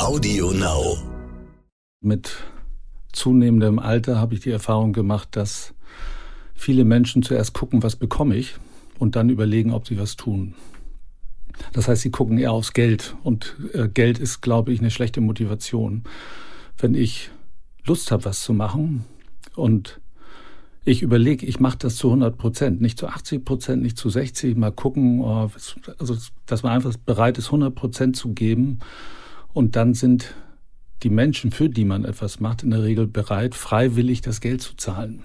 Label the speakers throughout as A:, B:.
A: Audio Now.
B: Mit zunehmendem Alter habe ich die Erfahrung gemacht, dass viele Menschen zuerst gucken, was bekomme ich und dann überlegen, ob sie was tun. Das heißt, sie gucken eher aufs Geld und äh, Geld ist, glaube ich, eine schlechte Motivation. Wenn ich Lust habe, was zu machen und ich überlege, ich mache das zu 100 Prozent, nicht zu 80 Prozent, nicht zu 60, mal gucken, oh, also dass man einfach bereit ist, 100 Prozent zu geben und dann sind die Menschen, für die man etwas macht, in der Regel bereit, freiwillig das Geld zu zahlen.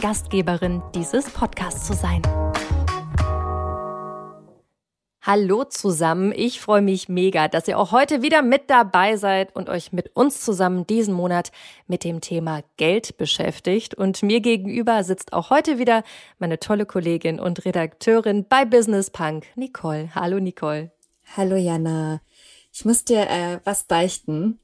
C: Gastgeberin dieses Podcasts zu sein. Hallo zusammen, ich freue mich mega, dass ihr auch heute wieder mit dabei seid und euch mit uns zusammen diesen Monat mit dem Thema Geld beschäftigt. Und mir gegenüber sitzt auch heute wieder meine tolle Kollegin und Redakteurin bei Business Punk, Nicole. Hallo Nicole.
D: Hallo Jana. Ich muss dir äh, was beichten.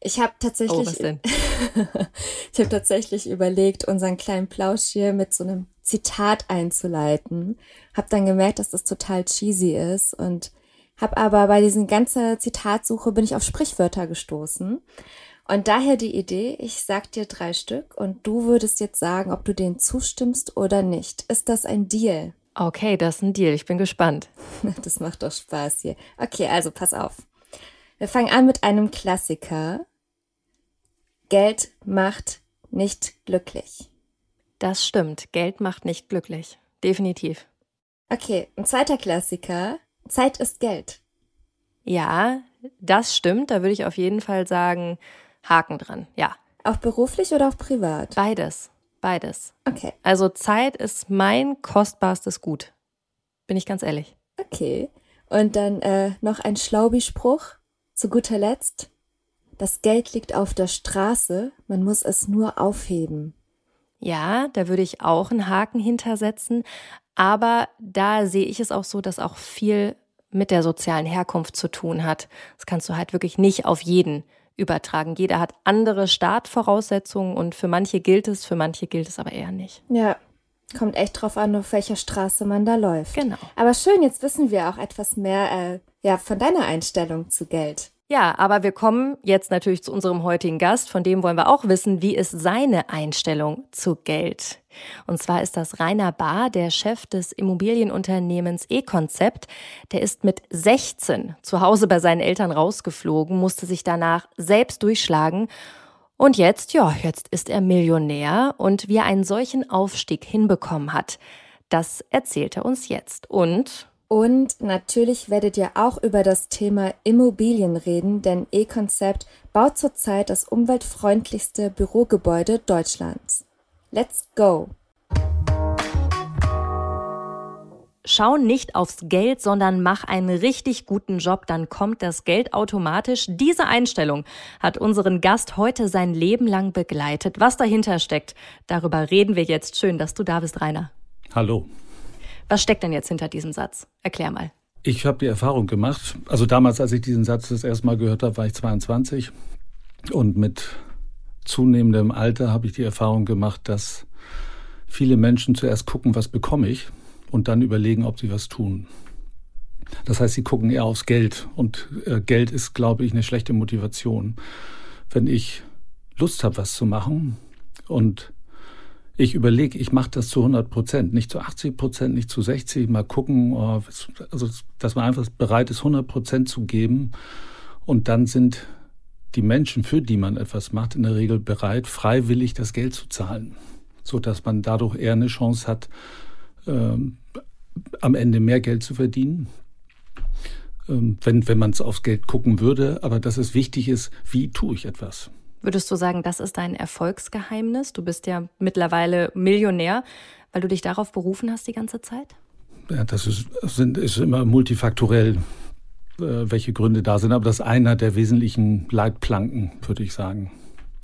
D: Ich habe tatsächlich, oh,
C: was denn?
D: ich habe tatsächlich überlegt, unseren kleinen Plausch hier mit so einem Zitat einzuleiten. Habe dann gemerkt, dass das total cheesy ist und habe aber bei diesen ganzen Zitatsuche bin ich auf Sprichwörter gestoßen. Und daher die Idee, ich sag dir drei Stück und du würdest jetzt sagen, ob du denen zustimmst oder nicht. Ist das ein Deal?
C: Okay, das ist ein Deal. Ich bin gespannt.
D: Das macht doch Spaß hier. Okay, also pass auf. Wir fangen an mit einem Klassiker. Geld macht nicht glücklich.
C: Das stimmt. Geld macht nicht glücklich. Definitiv.
D: Okay, ein zweiter Klassiker. Zeit ist Geld.
C: Ja, das stimmt. Da würde ich auf jeden Fall sagen, Haken dran. Ja.
D: Auch beruflich oder auch privat?
C: Beides. Beides.
D: Okay.
C: Also Zeit ist mein kostbarstes Gut. Bin ich ganz ehrlich.
D: Okay. Und dann äh, noch ein Schlaubi-Spruch. Zu guter Letzt, das Geld liegt auf der Straße, man muss es nur aufheben.
C: Ja, da würde ich auch einen Haken hintersetzen, aber da sehe ich es auch so, dass auch viel mit der sozialen Herkunft zu tun hat. Das kannst du halt wirklich nicht auf jeden übertragen. Jeder hat andere Startvoraussetzungen und für manche gilt es, für manche gilt es aber eher nicht.
D: Ja, kommt echt drauf an, auf welcher Straße man da läuft.
C: Genau.
D: Aber schön, jetzt wissen wir auch etwas mehr äh, ja, von deiner Einstellung zu Geld.
C: Ja, aber wir kommen jetzt natürlich zu unserem heutigen Gast. Von dem wollen wir auch wissen, wie ist seine Einstellung zu Geld? Und zwar ist das Rainer Bahr, der Chef des Immobilienunternehmens E-Konzept. Der ist mit 16 zu Hause bei seinen Eltern rausgeflogen, musste sich danach selbst durchschlagen. Und jetzt, ja, jetzt ist er Millionär und wie er einen solchen Aufstieg hinbekommen hat, das erzählt er uns jetzt. Und
D: und natürlich werdet ihr auch über das Thema Immobilien reden, denn E-Konzept baut zurzeit das umweltfreundlichste Bürogebäude Deutschlands. Let's go!
C: Schau nicht aufs Geld, sondern mach einen richtig guten Job, dann kommt das Geld automatisch. Diese Einstellung hat unseren Gast heute sein Leben lang begleitet. Was dahinter steckt, darüber reden wir jetzt. Schön, dass du da bist, Rainer.
B: Hallo.
C: Was steckt denn jetzt hinter diesem Satz? Erklär mal.
B: Ich habe die Erfahrung gemacht, also damals, als ich diesen Satz das erste Mal gehört habe, war ich 22 und mit zunehmendem Alter habe ich die Erfahrung gemacht, dass viele Menschen zuerst gucken, was bekomme ich und dann überlegen, ob sie was tun. Das heißt, sie gucken eher aufs Geld und äh, Geld ist, glaube ich, eine schlechte Motivation. Wenn ich Lust habe, was zu machen und ich überlege, ich mache das zu 100 Prozent, nicht zu 80 Prozent, nicht zu 60, mal gucken, oh, also dass man einfach bereit ist, 100 Prozent zu geben. Und dann sind die Menschen, für die man etwas macht, in der Regel bereit, freiwillig das Geld zu zahlen, so dass man dadurch eher eine Chance hat, ähm, am Ende mehr Geld zu verdienen, ähm, wenn, wenn man es aufs Geld gucken würde, aber dass es wichtig ist, wie tue ich etwas.
C: Würdest du sagen, das ist dein Erfolgsgeheimnis? Du bist ja mittlerweile Millionär, weil du dich darauf berufen hast die ganze Zeit?
B: Ja, das ist, ist immer multifaktorell. äh, welche Gründe da sind. Aber das ist einer der wesentlichen Leitplanken, würde ich sagen.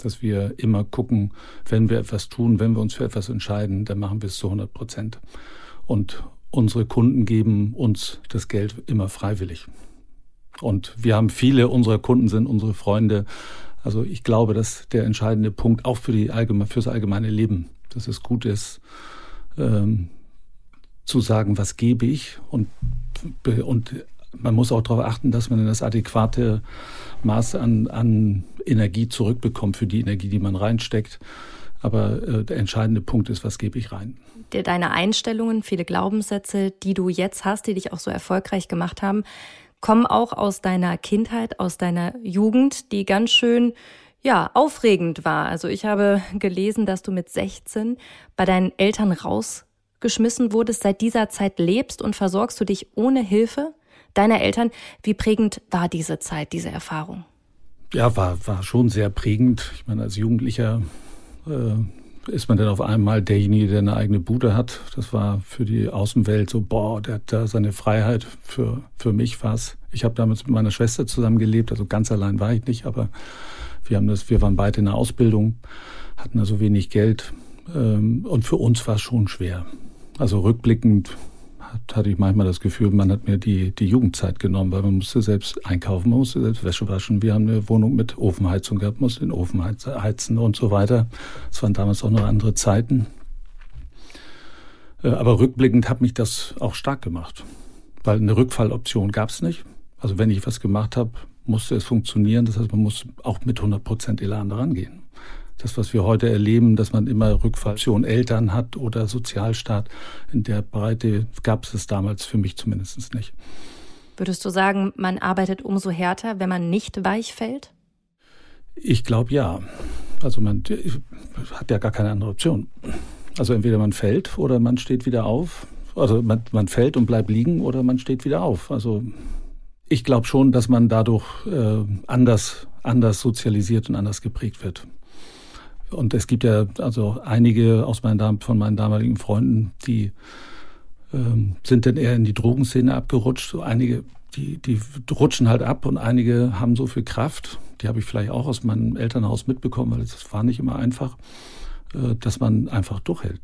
B: Dass wir immer gucken, wenn wir etwas tun, wenn wir uns für etwas entscheiden, dann machen wir es zu 100 Prozent. Und unsere Kunden geben uns das Geld immer freiwillig. Und wir haben viele unserer Kunden sind unsere Freunde. Also ich glaube, dass der entscheidende Punkt auch für die allgemeine, fürs allgemeine Leben, dass es gut ist, ähm, zu sagen, was gebe ich und, und man muss auch darauf achten, dass man das adäquate Maß an, an Energie zurückbekommt für die Energie, die man reinsteckt. Aber äh, der entscheidende Punkt ist, was gebe ich rein?
C: Deine Einstellungen, viele Glaubenssätze, die du jetzt hast, die dich auch so erfolgreich gemacht haben, kommen auch aus deiner Kindheit, aus deiner Jugend, die ganz schön ja, aufregend war. Also ich habe gelesen, dass du mit 16 bei deinen Eltern rausgeschmissen wurdest. Seit dieser Zeit lebst und versorgst du dich ohne Hilfe deiner Eltern. Wie prägend war diese Zeit, diese Erfahrung?
B: Ja, war, war schon sehr prägend. Ich meine, als Jugendlicher äh, ist man dann auf einmal derjenige, der eine eigene Bude hat. Das war für die Außenwelt so, boah, der hat da seine Freiheit. Für, für mich war es. Ich habe damals mit meiner Schwester zusammen gelebt, also ganz allein war ich nicht, aber wir haben das, wir waren beide in der Ausbildung, hatten also wenig Geld. Ähm, und für uns war es schon schwer. Also rückblickend hatte ich manchmal das Gefühl, man hat mir die, die Jugendzeit genommen, weil man musste selbst einkaufen, man musste selbst Wäsche waschen. Wir haben eine Wohnung mit Ofenheizung gehabt, musste den Ofen heizen und so weiter. Es waren damals auch noch andere Zeiten. Äh, aber rückblickend hat mich das auch stark gemacht, weil eine Rückfalloption gab es nicht. Also wenn ich was gemacht habe, musste es funktionieren. Das heißt, man muss auch mit 100 Prozent Elan daran gehen das, was wir heute erleben, dass man immer Rückfalloption Eltern hat oder Sozialstaat, in der Breite gab es es damals für mich zumindest nicht.
C: Würdest du sagen, man arbeitet umso härter, wenn man nicht weich fällt?
B: Ich glaube ja. Also man hat ja gar keine andere Option. Also entweder man fällt oder man steht wieder auf. Also man, man fällt und bleibt liegen oder man steht wieder auf. Also ich glaube schon, dass man dadurch äh, anders, anders sozialisiert und anders geprägt wird. Und es gibt ja also einige aus meinen, von meinen damaligen Freunden, die ähm, sind dann eher in die Drogenszene abgerutscht. So einige, die, die rutschen halt ab und einige haben so viel Kraft, die habe ich vielleicht auch aus meinem Elternhaus mitbekommen, weil es war nicht immer einfach, äh, dass man einfach durchhält.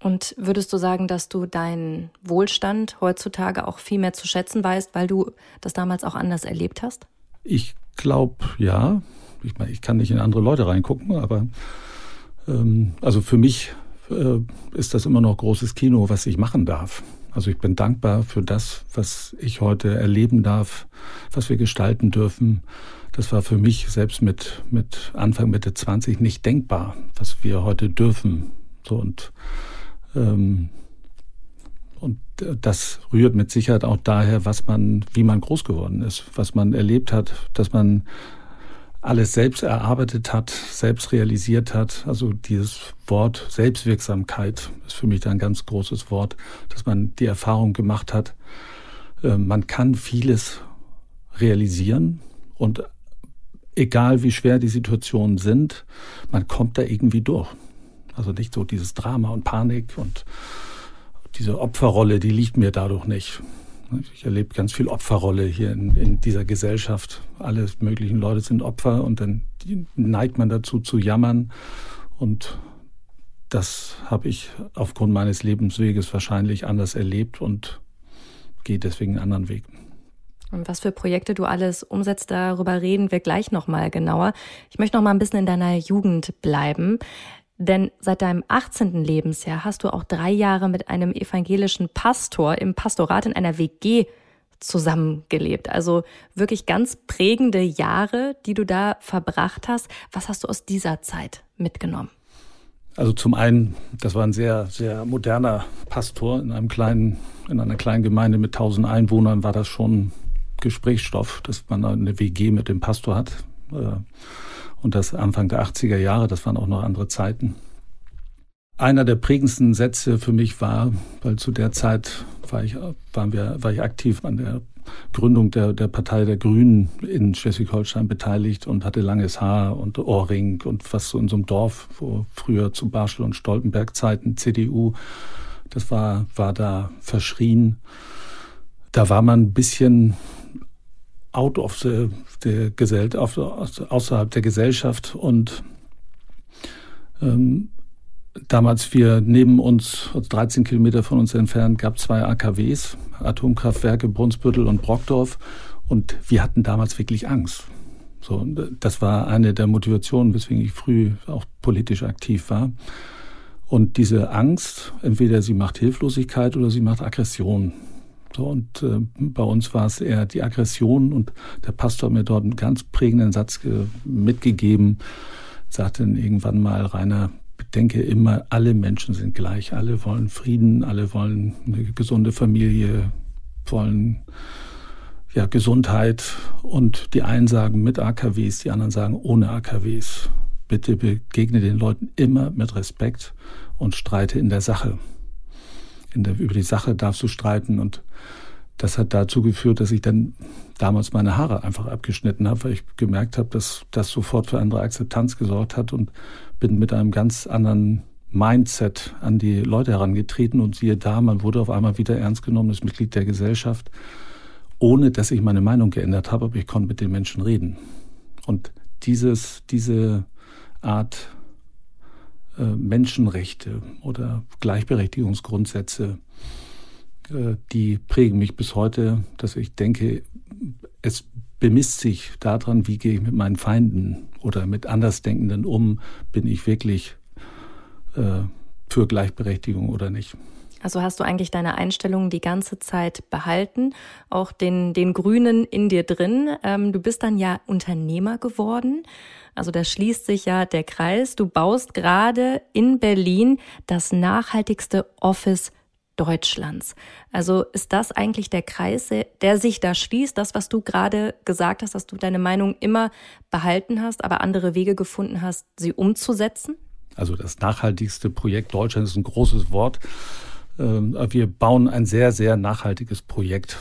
C: Und würdest du sagen, dass du deinen Wohlstand heutzutage auch viel mehr zu schätzen weißt, weil du das damals auch anders erlebt hast?
B: Ich glaube, ja ich, meine, ich kann nicht in andere Leute reingucken, aber ähm, also für mich äh, ist das immer noch großes Kino, was ich machen darf. Also ich bin dankbar für das, was ich heute erleben darf, was wir gestalten dürfen. Das war für mich selbst mit, mit Anfang, Mitte 20 nicht denkbar, was wir heute dürfen. So und, ähm, und das rührt mit Sicherheit auch daher, was man, wie man groß geworden ist, was man erlebt hat, dass man alles selbst erarbeitet hat, selbst realisiert hat. Also dieses Wort Selbstwirksamkeit ist für mich da ein ganz großes Wort, dass man die Erfahrung gemacht hat, äh, man kann vieles realisieren und egal wie schwer die Situationen sind, man kommt da irgendwie durch. Also nicht so dieses Drama und Panik und diese Opferrolle, die liegt mir dadurch nicht. Ich erlebe ganz viel Opferrolle hier in, in dieser Gesellschaft. Alle möglichen Leute sind Opfer und dann neigt man dazu zu jammern. Und das habe ich aufgrund meines Lebensweges wahrscheinlich anders erlebt und gehe deswegen einen anderen Weg.
C: Und was für Projekte du alles umsetzt, darüber reden wir gleich nochmal genauer. Ich möchte noch mal ein bisschen in deiner Jugend bleiben. Denn seit deinem 18. Lebensjahr hast du auch drei Jahre mit einem evangelischen Pastor im Pastorat in einer WG zusammengelebt. Also wirklich ganz prägende Jahre, die du da verbracht hast. Was hast du aus dieser Zeit mitgenommen?
B: Also zum einen, das war ein sehr, sehr moderner Pastor in einem kleinen, in einer kleinen Gemeinde mit 1000 Einwohnern war das schon Gesprächsstoff, dass man eine WG mit dem Pastor hat. Und das Anfang der 80er Jahre, das waren auch noch andere Zeiten. Einer der prägendsten Sätze für mich war, weil zu der Zeit war ich, waren wir, war ich aktiv an der Gründung der, der Partei der Grünen in Schleswig-Holstein beteiligt und hatte langes Haar und Ohrring und was so in so einem Dorf, wo früher zu Barschel und Stoltenberg Zeiten CDU, das war, war da verschrien. Da war man ein bisschen out of the, the Gesellschaft, außerhalb der Gesellschaft und ähm, damals wir neben uns, 13 Kilometer von uns entfernt, gab zwei AKWs, Atomkraftwerke Brunsbüttel und Brockdorf und wir hatten damals wirklich Angst. So, das war eine der Motivationen, weswegen ich früh auch politisch aktiv war. Und diese Angst, entweder sie macht Hilflosigkeit oder sie macht Aggression. So, und äh, bei uns war es eher die Aggression und der Pastor hat mir dort einen ganz prägenden Satz mitgegeben, sagte dann irgendwann mal, Rainer, bedenke immer, alle Menschen sind gleich, alle wollen Frieden, alle wollen eine gesunde Familie, wollen ja, Gesundheit und die einen sagen mit AKWs, die anderen sagen ohne AKWs. Bitte begegne den Leuten immer mit Respekt und streite in der Sache. In der, über die Sache darfst du streiten. Und das hat dazu geführt, dass ich dann damals meine Haare einfach abgeschnitten habe, weil ich gemerkt habe, dass das sofort für andere Akzeptanz gesorgt hat. Und bin mit einem ganz anderen Mindset an die Leute herangetreten. Und siehe da, man wurde auf einmal wieder ernst genommenes Mitglied der Gesellschaft ohne dass ich meine Meinung geändert habe, aber ich konnte mit den Menschen reden. Und dieses, diese Art Menschenrechte oder Gleichberechtigungsgrundsätze, äh, die prägen mich bis heute, dass ich denke, es bemisst sich daran, wie gehe ich mit meinen Feinden oder mit Andersdenkenden um, bin ich wirklich äh, für Gleichberechtigung oder nicht.
C: Also hast du eigentlich deine Einstellung die ganze Zeit behalten, auch den, den Grünen in dir drin. Ähm, du bist dann ja Unternehmer geworden. Also da schließt sich ja der Kreis. Du baust gerade in Berlin das nachhaltigste Office Deutschlands. Also ist das eigentlich der Kreis, der sich da schließt, das, was du gerade gesagt hast, dass du deine Meinung immer behalten hast, aber andere Wege gefunden hast, sie umzusetzen?
B: Also das nachhaltigste Projekt Deutschlands ist ein großes Wort. Ähm, wir bauen ein sehr, sehr nachhaltiges Projekt.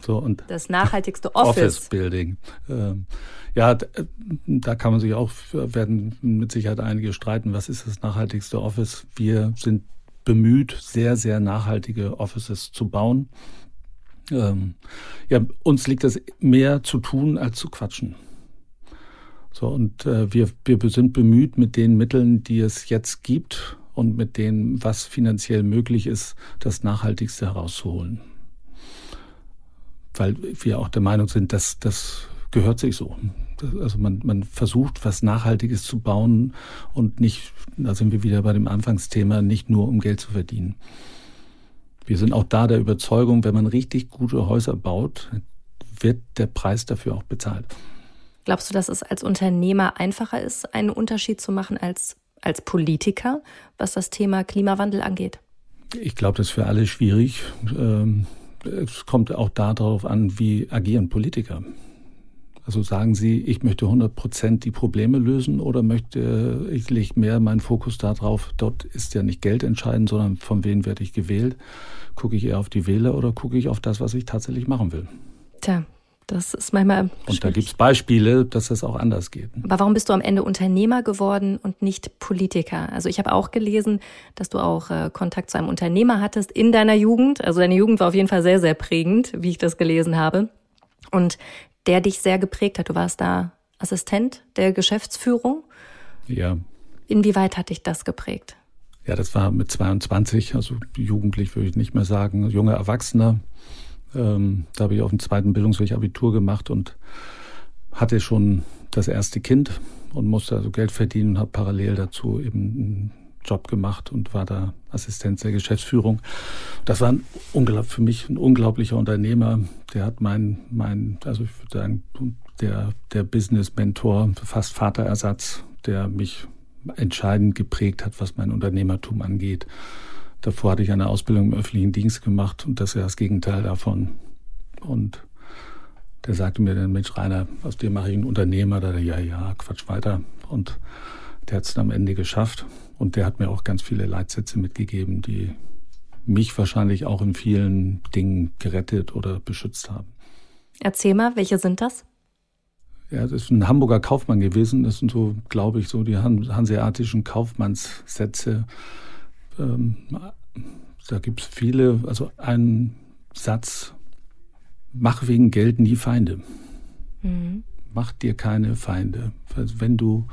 C: So, und das nachhaltigste Office.
B: Office Building. Ähm, ja, da kann man sich auch, werden mit Sicherheit einige streiten, was ist das nachhaltigste Office? Wir sind bemüht, sehr, sehr nachhaltige Offices zu bauen. Ähm, ja, uns liegt es mehr zu tun als zu quatschen. So, und äh, wir, wir sind bemüht, mit den Mitteln, die es jetzt gibt, und mit dem, was finanziell möglich ist, das Nachhaltigste herauszuholen. Weil wir auch der Meinung sind, dass das gehört sich so. Also man, man versucht, was Nachhaltiges zu bauen und nicht, da sind wir wieder bei dem Anfangsthema, nicht nur um Geld zu verdienen. Wir sind auch da der Überzeugung, wenn man richtig gute Häuser baut, wird der Preis dafür auch bezahlt.
C: Glaubst du, dass es als Unternehmer einfacher ist, einen Unterschied zu machen als als Politiker, was das Thema Klimawandel angeht?
B: Ich glaube, das ist für alle schwierig. Ähm, es kommt auch darauf an, wie agieren Politiker. Also sagen Sie, ich möchte 100 Prozent die Probleme lösen oder möchte ich lege mehr meinen Fokus darauf, dort ist ja nicht Geld entscheidend, sondern von wem werde ich gewählt? Gucke ich eher auf die Wähler oder gucke ich auf das, was ich tatsächlich machen will?
C: Tja, das ist manchmal.
B: Und da gibt es Beispiele, dass das auch anders geht.
C: Aber warum bist du am Ende Unternehmer geworden und nicht Politiker? Also ich habe auch gelesen, dass du auch äh, Kontakt zu einem Unternehmer hattest in deiner Jugend. Also deine Jugend war auf jeden Fall sehr, sehr prägend, wie ich das gelesen habe. Und der dich sehr geprägt hat. Du warst da Assistent der Geschäftsführung.
B: Ja.
C: Inwieweit hat dich das geprägt?
B: Ja, das war mit 22, also jugendlich würde ich nicht mehr sagen, junger Erwachsener. Ähm, da habe ich auf dem zweiten Bildungsweg Abitur gemacht und hatte schon das erste Kind und musste also Geld verdienen und habe parallel dazu eben einen Job gemacht und war da Assistent der Geschäftsführung. Das war ein für mich ein unglaublicher Unternehmer. Der hat mein, mein also ich würde sagen, der, der Business-Mentor, fast Vaterersatz, der mich entscheidend geprägt hat, was mein Unternehmertum angeht. Davor hatte ich eine Ausbildung im öffentlichen Dienst gemacht und das ist ja das Gegenteil davon. Und der sagte mir dann, Mensch, Rainer, aus dir mache ich einen Unternehmer. Da ja, ja, Quatsch weiter. Und der hat es dann am Ende geschafft. Und der hat mir auch ganz viele Leitsätze mitgegeben, die mich wahrscheinlich auch in vielen Dingen gerettet oder beschützt haben.
C: Erzähl mal, welche sind das?
B: Ja, das ist ein Hamburger Kaufmann gewesen. Das sind so, glaube ich, so die hanseatischen Kaufmannssätze. Ähm, da gibt es viele, also ein Satz, mach wegen Geld nie Feinde. Mhm. Mach dir keine Feinde. Wenn du,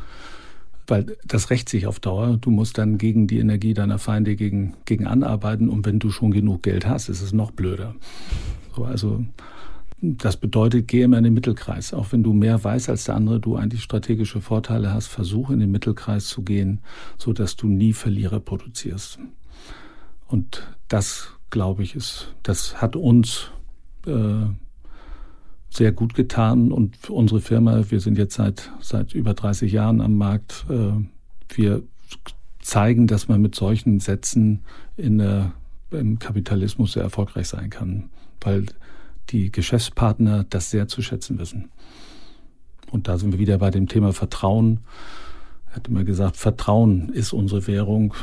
B: weil das rächt sich auf Dauer, du musst dann gegen die Energie deiner Feinde gegen, gegen anarbeiten und wenn du schon genug Geld hast, ist es noch blöder. So, also das bedeutet, geh immer in den Mittelkreis. Auch wenn du mehr weißt als der andere, du eigentlich strategische Vorteile hast, versuch in den Mittelkreis zu gehen, so dass du nie Verlierer produzierst. Und das, glaube ich, ist, das hat uns äh, sehr gut getan und unsere Firma, wir sind jetzt seit, seit über 30 Jahren am Markt, äh, wir zeigen, dass man mit solchen Sätzen in der, im Kapitalismus sehr erfolgreich sein kann, weil die Geschäftspartner das sehr zu schätzen wissen. Und da sind wir wieder bei dem Thema Vertrauen. Er hat immer gesagt, Vertrauen ist unsere Währung,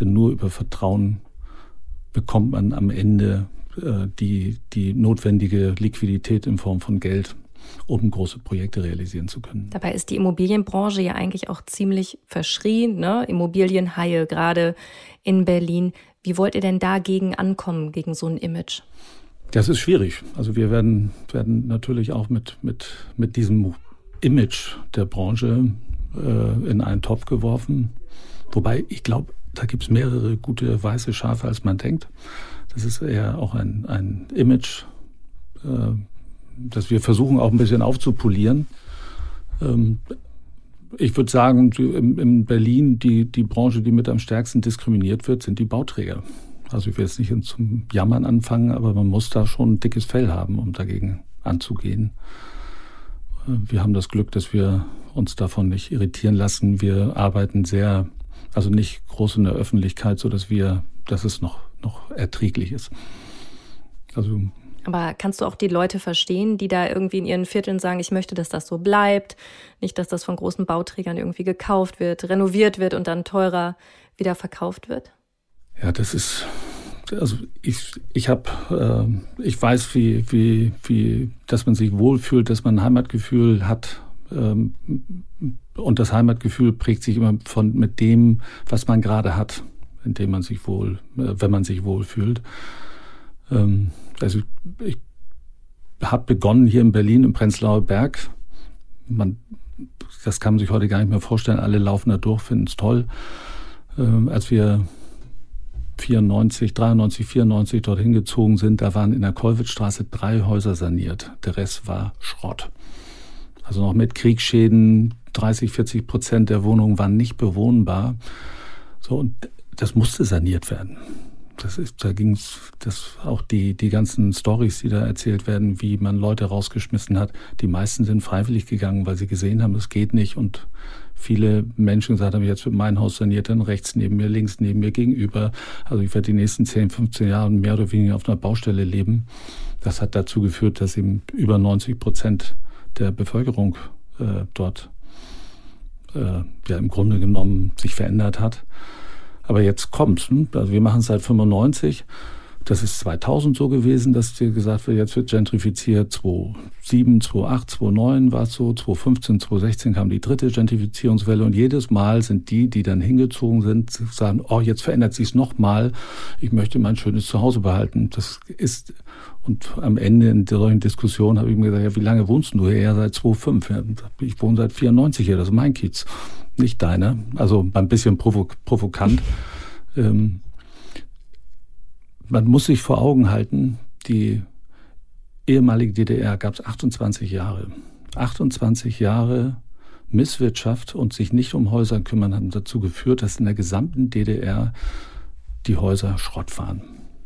B: denn nur über Vertrauen bekommt man am Ende äh, die, die notwendige Liquidität in Form von Geld, um große Projekte realisieren zu können.
C: Dabei ist die Immobilienbranche ja eigentlich auch ziemlich verschrien, ne? Immobilienhaie gerade in Berlin. Wie wollt ihr denn dagegen ankommen, gegen so ein Image?
B: Das ist schwierig. Also wir werden, werden natürlich auch mit, mit, mit diesem Image der Branche äh, in einen Topf geworfen. Wobei ich glaube, da gibt es mehrere gute weiße Schafe, als man denkt. Das ist eher auch ein, ein Image, äh, das wir versuchen auch ein bisschen aufzupolieren. Ähm, ich würde sagen, in, in Berlin die, die Branche, die mit am stärksten diskriminiert wird, sind die Bauträger. Also ich will jetzt nicht zum Jammern anfangen, aber man muss da schon ein dickes Fell haben, um dagegen anzugehen. Äh, wir haben das Glück, dass wir uns davon nicht irritieren lassen. Wir arbeiten sehr, also nicht groß in der Öffentlichkeit, so dass wir, dass es noch, noch erträglich ist.
C: Also aber kannst du auch die Leute verstehen, die da irgendwie in ihren Vierteln sagen, ich möchte, dass das so bleibt, nicht, dass das von großen Bauträgern irgendwie gekauft wird, renoviert wird und dann teurer wieder verkauft wird?
B: Ja, das ist, also ich, ich habe, äh, ich weiß, wie, wie, wie, dass man sich wohlfühlt, dass man ein Heimatgefühl hat. Ähm, und das Heimatgefühl prägt sich immer von mit dem, was man gerade hat, in dem man sich wohl, äh, wenn man sich wohlfühlt. Ähm, also ich habe begonnen hier in Berlin im Prenzlauer Berg. Man, das kann man sich heute gar nicht mehr vorstellen. Alle laufen da durch, finden es toll. Ähm, als wir 94, 93, 94 dorthin gezogen sind, da waren in der Kollwitzstraße drei Häuser saniert. Der Rest war Schrott. Also noch mit Kriegsschäden, 30, 40 Prozent der Wohnungen waren nicht bewohnbar. So, und das musste saniert werden. Das ist, da ging es, auch die, die ganzen Stories, die da erzählt werden, wie man Leute rausgeschmissen hat. Die meisten sind freiwillig gegangen, weil sie gesehen haben, das geht nicht und viele Menschen gesagt haben, jetzt wird mein Haus saniert, dann rechts neben mir, links neben mir, gegenüber. Also ich werde die nächsten 10, 15 Jahre mehr oder weniger auf einer Baustelle leben. Das hat dazu geführt, dass eben über 90 Prozent der Bevölkerung äh, dort äh, ja im Grunde genommen sich verändert hat. Aber jetzt kommt's. Hm? Also wir machen es seit 95 das ist 2000 so gewesen, dass dir gesagt wird, jetzt wird gentrifiziert. 2007, 2008, 2009 war es so. 2015, 2016 kam die dritte Gentrifizierungswelle. Und jedes Mal sind die, die dann hingezogen sind, sagen, oh, jetzt verändert sich es nochmal. Ich möchte mein schönes Zuhause behalten. Das ist, und am Ende in solchen Diskussionen habe ich mir gesagt, ja, wie lange wohnst du hier? Ja, seit 2005. Ja, ich wohne seit 94 hier. Das ist mein Kiez. Nicht deiner. Also ein bisschen provok provokant. Ähm, man muss sich vor Augen halten, die ehemalige DDR gab es 28 Jahre. 28 Jahre Misswirtschaft und sich nicht um Häuser kümmern haben dazu geführt, dass in der gesamten DDR die Häuser Schrott waren.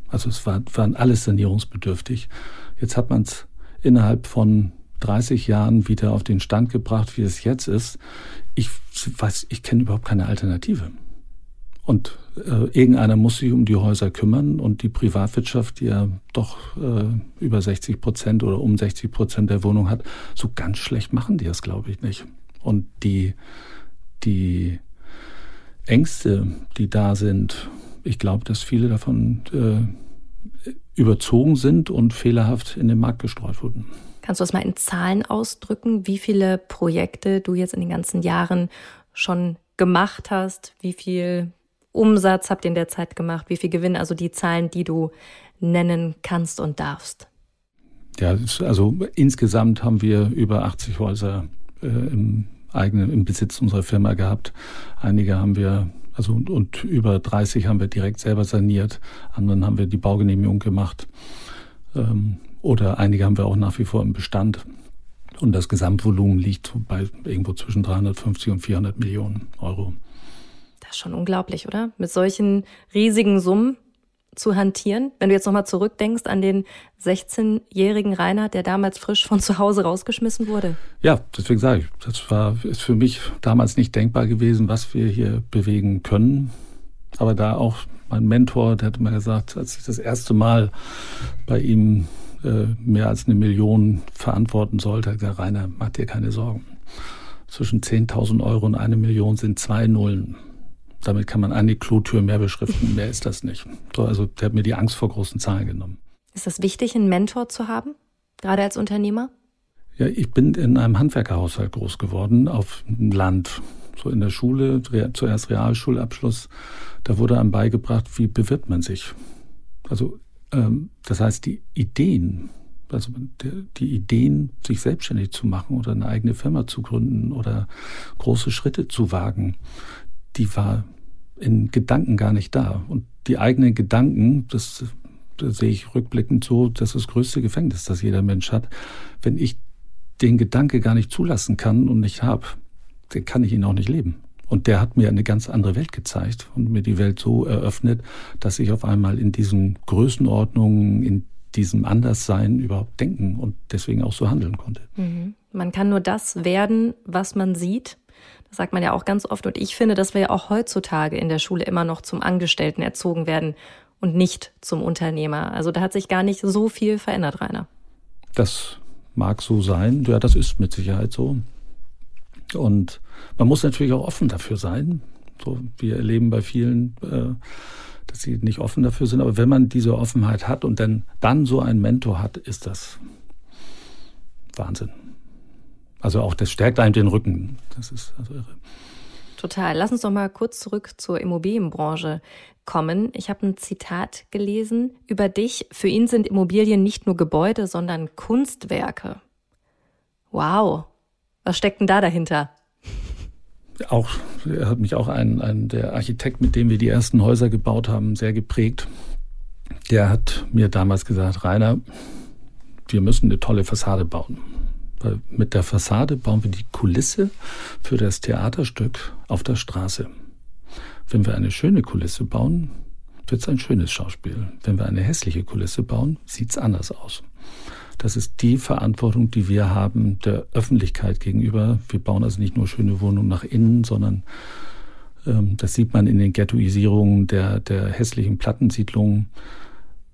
B: Also es war, waren alles sanierungsbedürftig. Jetzt hat man es innerhalb von 30 Jahren wieder auf den Stand gebracht, wie es jetzt ist. Ich weiß, ich kenne überhaupt keine Alternative. Und irgendeiner muss sich um die Häuser kümmern und die Privatwirtschaft, die ja doch äh, über 60 Prozent oder um 60 Prozent der Wohnung hat, so ganz schlecht machen die das, glaube ich, nicht. Und die, die Ängste, die da sind, ich glaube, dass viele davon äh, überzogen sind und fehlerhaft in den Markt gestreut wurden.
C: Kannst du das mal in Zahlen ausdrücken, wie viele Projekte du jetzt in den ganzen Jahren schon gemacht hast, wie viel Umsatz habt ihr in der Zeit gemacht? Wie viel Gewinn? Also die Zahlen, die du nennen kannst und darfst.
B: Ja, also insgesamt haben wir über 80 Häuser äh, im eigenen im Besitz unserer Firma gehabt. Einige haben wir also und, und über 30 haben wir direkt selber saniert, anderen haben wir die Baugenehmigung gemacht ähm, oder einige haben wir auch nach wie vor im Bestand. Und das Gesamtvolumen liegt bei irgendwo zwischen 350 und 400 Millionen Euro.
C: Schon unglaublich, oder? Mit solchen riesigen Summen zu hantieren. Wenn du jetzt nochmal zurückdenkst an den 16-jährigen Rainer, der damals frisch von zu Hause rausgeschmissen wurde.
B: Ja, deswegen sage ich, das war, ist für mich damals nicht denkbar gewesen, was wir hier bewegen können. Aber da auch mein Mentor, der hat mal gesagt, als ich das erste Mal bei ihm äh, mehr als eine Million verantworten sollte, hat gesagt, Rainer, mach dir keine Sorgen. Zwischen 10.000 Euro und eine Million sind zwei Nullen. Damit kann man eine Klotür mehr beschriften. mehr ist das nicht. So, also der hat mir die Angst vor großen Zahlen genommen.
C: Ist das wichtig, einen Mentor zu haben, gerade als Unternehmer?
B: Ja, ich bin in einem Handwerkerhaushalt groß geworden, auf dem Land. So in der Schule, zuerst Realschulabschluss, da wurde einem beigebracht, wie bewirbt man sich. Also ähm, das heißt, die Ideen, also die Ideen, sich selbstständig zu machen oder eine eigene Firma zu gründen oder große Schritte zu wagen, die war in Gedanken gar nicht da. Und die eigenen Gedanken, das, das sehe ich rückblickend so, das ist das größte Gefängnis, das jeder Mensch hat. Wenn ich den Gedanke gar nicht zulassen kann und nicht habe, dann kann ich ihn auch nicht leben. Und der hat mir eine ganz andere Welt gezeigt und mir die Welt so eröffnet, dass ich auf einmal in diesen Größenordnungen, in diesem Anderssein überhaupt denken und deswegen auch so handeln konnte.
C: Mhm. Man kann nur das werden, was man sieht. Das sagt man ja auch ganz oft. Und ich finde, dass wir ja auch heutzutage in der Schule immer noch zum Angestellten erzogen werden und nicht zum Unternehmer. Also da hat sich gar nicht so viel verändert, Rainer.
B: Das mag so sein. Ja, das ist mit Sicherheit so. Und man muss natürlich auch offen dafür sein. So, wir erleben bei vielen, äh, dass sie nicht offen dafür sind. Aber wenn man diese Offenheit hat und dann, dann so einen Mentor hat, ist das Wahnsinn. Also auch das stärkt einem den Rücken. Das ist also irre.
C: Total. Lass uns doch mal kurz zurück zur Immobilienbranche kommen. Ich habe ein Zitat gelesen über dich. Für ihn sind Immobilien nicht nur Gebäude, sondern Kunstwerke. Wow. Was steckt denn da dahinter?
B: Auch, er hat mich auch ein, ein, der Architekt, mit dem wir die ersten Häuser gebaut haben, sehr geprägt. Der hat mir damals gesagt, Rainer, wir müssen eine tolle Fassade bauen. Mit der Fassade bauen wir die Kulisse für das Theaterstück auf der Straße. Wenn wir eine schöne Kulisse bauen, wird es ein schönes Schauspiel. Wenn wir eine hässliche Kulisse bauen, sieht es anders aus. Das ist die Verantwortung, die wir haben der Öffentlichkeit gegenüber. Wir bauen also nicht nur schöne Wohnungen nach innen, sondern ähm, das sieht man in den Ghettoisierungen der, der hässlichen Plattensiedlungen.